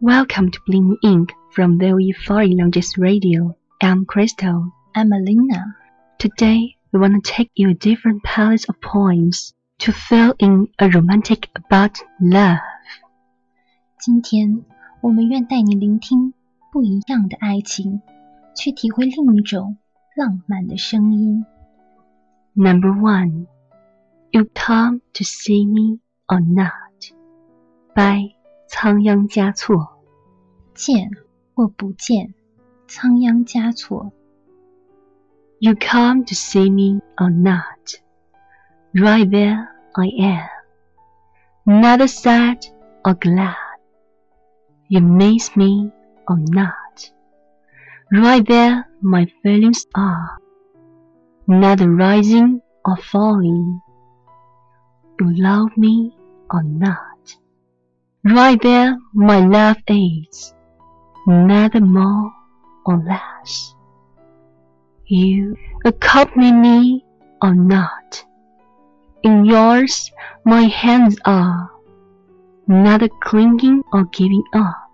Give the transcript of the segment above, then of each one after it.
Welcome to Bling Ink from VOE Foreign Languages Radio. I'm Crystal. I'm Alina. Today, we want to take you a different palette of poems to fill in a romantic about love. 今天我们愿带你聆听不一样的爱情，去体会另一种浪漫的声音。 Number one, You come to see me or not? by 仓央嘉措。见或不见，仓央嘉措。 You come to see me or not? Right there I am, neither sad or glad. You miss me or not? Right there my feelings are, neither rising or falling. You love me or not? Right there my love is, neither more or less. You accompany me or not. In yours my hands are, neither clinging or giving up.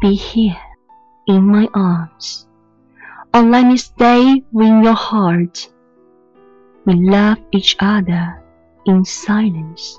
Be here in my arms, or let me stay with your heart. We love each other in silence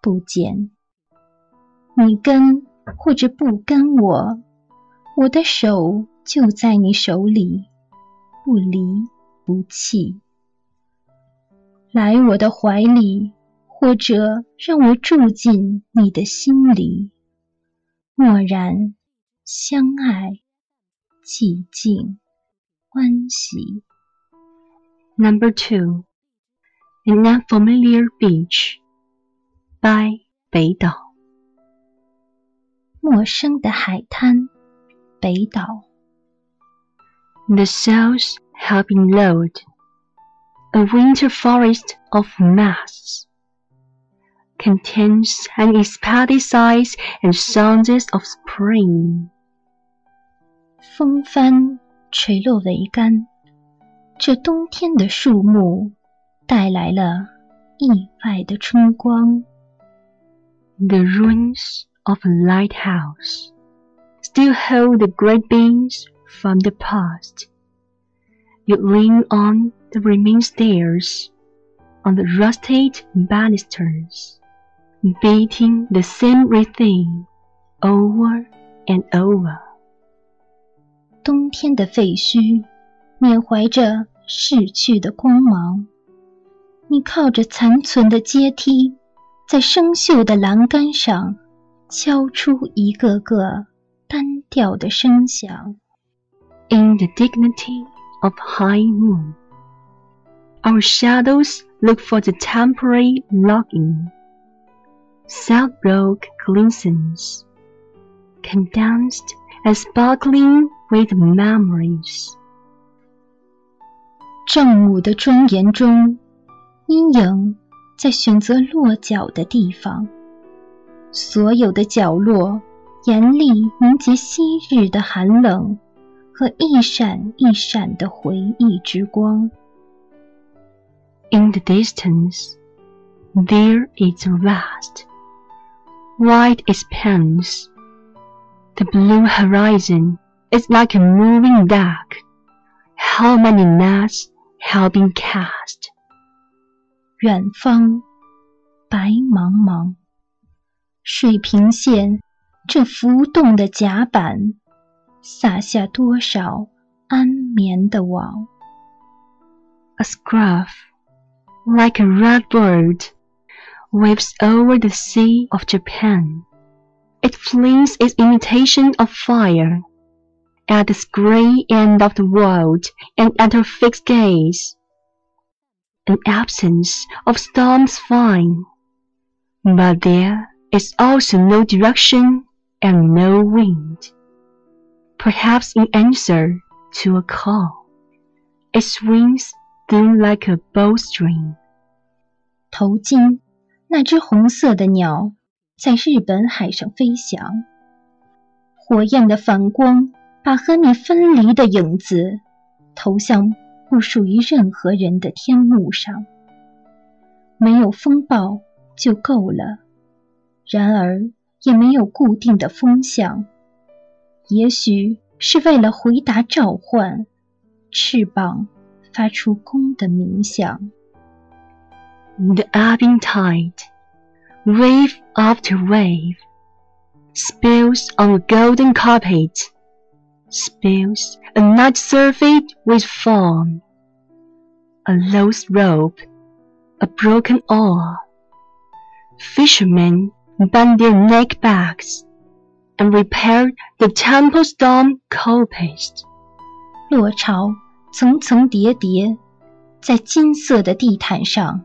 不减。你跟或者不跟我，我的手就在你手里，不离不弃。来我的怀里，或者让我住进你的心里，默然相爱，寂静欢喜。Number two, An Unfamiliar Beach by 北岛。陌生的海滩，北岛。 The sails have been lowered, a winter forest of masts contains unexpected sights and sounds of spring. 风帆垂落桅杆，这冬天的树木带来了意外的春光。 The ruins of a lighthouse still hold the great beams from the past. You lean on the remaining stairs, on the rusted banisters, beating the same rhythm over and over. 冬天的废墟，缅怀着逝去的光芒。你靠着残存的阶梯， 在生锈的栏杆上敲出一个个单调的声响。In the dignity of high moon, our shadows look for the temporary longing. Southbrook glistens, condensed and sparkling with memories. 正午的庄严中，阴影 在选择落脚的地方。所有的角落，严厉凝结昔日的寒冷和一闪一闪的回忆之光。In the distance, there is a vast, wide expanse. The blue horizon is like a moving duck. How many nets have been cast? 远方，白茫茫，水平线这浮动的甲板，撒下多少安眠的网。 A scruff, like a red bird, waves over the sea of Japan. It flings its imitation of fire at this grey end of the world and at her fixed gaze. An absence of storms fine, but there is also no direction and no wind. Perhaps in answer to a call, it swings through like a bowstring. 头巾，那只红色的鸟，在日本海上飞翔。火焰的反光把和你分离的影子投向 不属于任何人的天幕上。没有风暴就够了，然而也没有固定的风向。也许是为了回答召唤，翅膀发出弓的鸣响。The ebbing tide, wave after wave, spills on a golden carpet, spills a night surfeit with foam, a loose rope, a broken oar. Fishermen bend their neck backs and repair the temple storm copest. 落潮层层叠叠，在金色的地毯上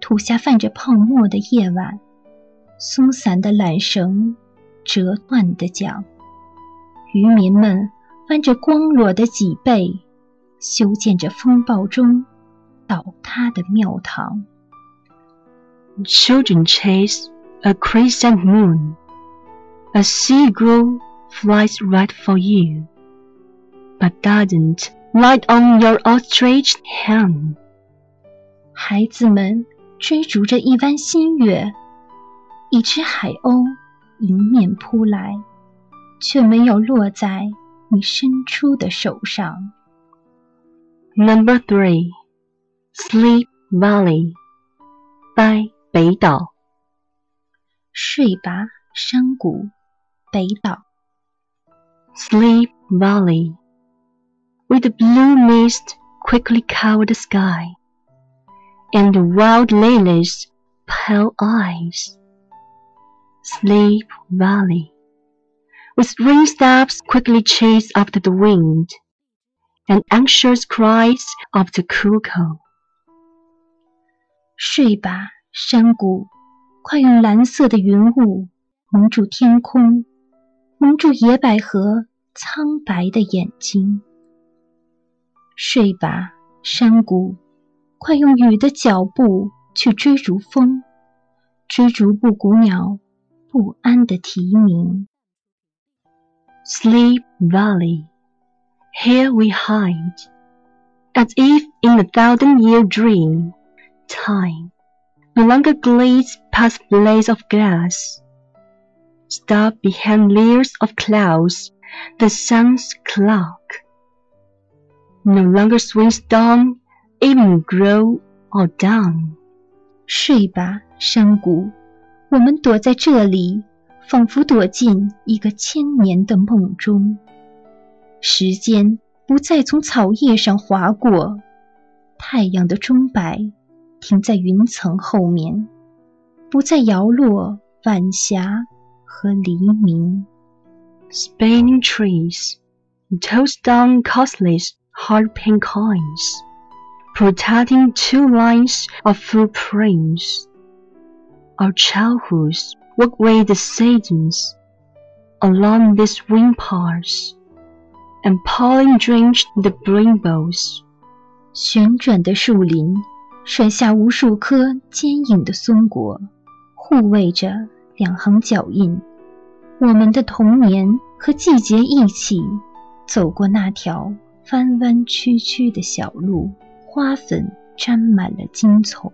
吐下泛着泡沫的夜晚。松散的缆绳，折断的桨，渔民们 弯着光裸的脊背，修建着风暴中倒塌的庙堂。Children chase a crescent moon. A seagull flies right for you, but doesn't light on your outstretched hand. 孩子们追逐着一弯新月，一只海鸥迎面扑来，却没有落在你伸出的手上。 Number three, Sleep Valley by 北岛。睡吧，山谷，北岛。 Sleep Valley, with the blue mist quickly cover the sky, and the wild lilies' pale eyes. Sleep Valley, With rain steps quickly chase after the wind, and anxious cries of the cuckoo. 睡吧，山谷，快用蓝色的云雾蒙住天空，蒙住野百合苍白的眼睛。睡吧，山谷，快用雨的脚步去追逐风，追逐布谷鸟不安的啼鸣。Sleep Valley, here we hide, as if in a thousand year dream. Time no longer glides past blades of grass, stop behind layers of clouds, the sun's clock. No longer swings dawn, even grow or down. 睡吧，山谷，我们躲在这里， 仿佛躲进一个千年的梦中。时间不再从草叶上划过，太阳的钟摆停在云层后面，不再摇落晚霞和黎明。Spinning trees toss down costly hard-pink coins, protecting two lines of footprints. Our childhoods Walkway the seasons along this wind path, and pollen drenched the brimbles. 旋转的树林甩下无数颗坚硬的松果，护卫着两行脚印。我们的童年和季节一起走过那条弯弯曲曲的小路，花粉沾满了荆丛。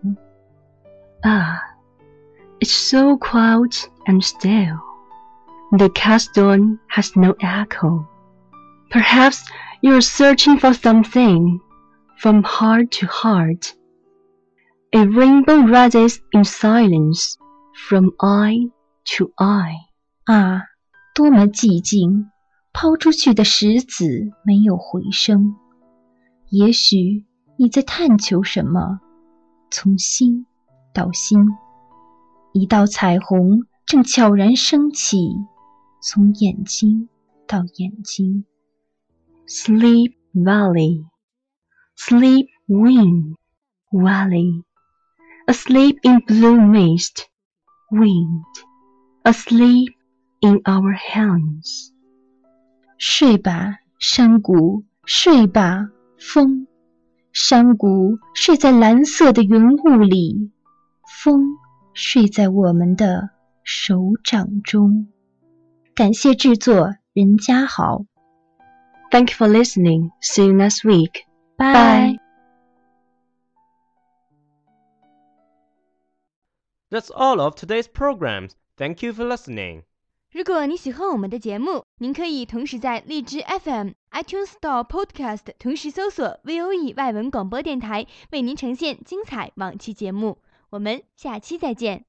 Ah, it's so quiet and still. The castone has no echo. Perhaps you're searching for something from heart to heart. A rainbow rises in silence from eye to eye. 啊，多么寂静！抛出去的石子没有回声。也许你在探求什么，从心到心， 一道彩虹正悄然升起，从眼睛到眼睛。Sleep Valley, sleep wind valley, asleep in blue mist, wind, asleep in our hands. 睡吧，山谷，睡吧，风。山谷睡在蓝色的云雾里，风睡在我们的手掌中。感谢制作任家豪。Thank you for listening. See you next week. Bye. That's all of today's programs. Thank you for listening. 如果你喜欢我们的节目，您可以同时在荔枝 FM、iTunes Store Podcast 同时搜索 VOE 外文广播电台，为您呈现精彩往期节目。我们下期再见。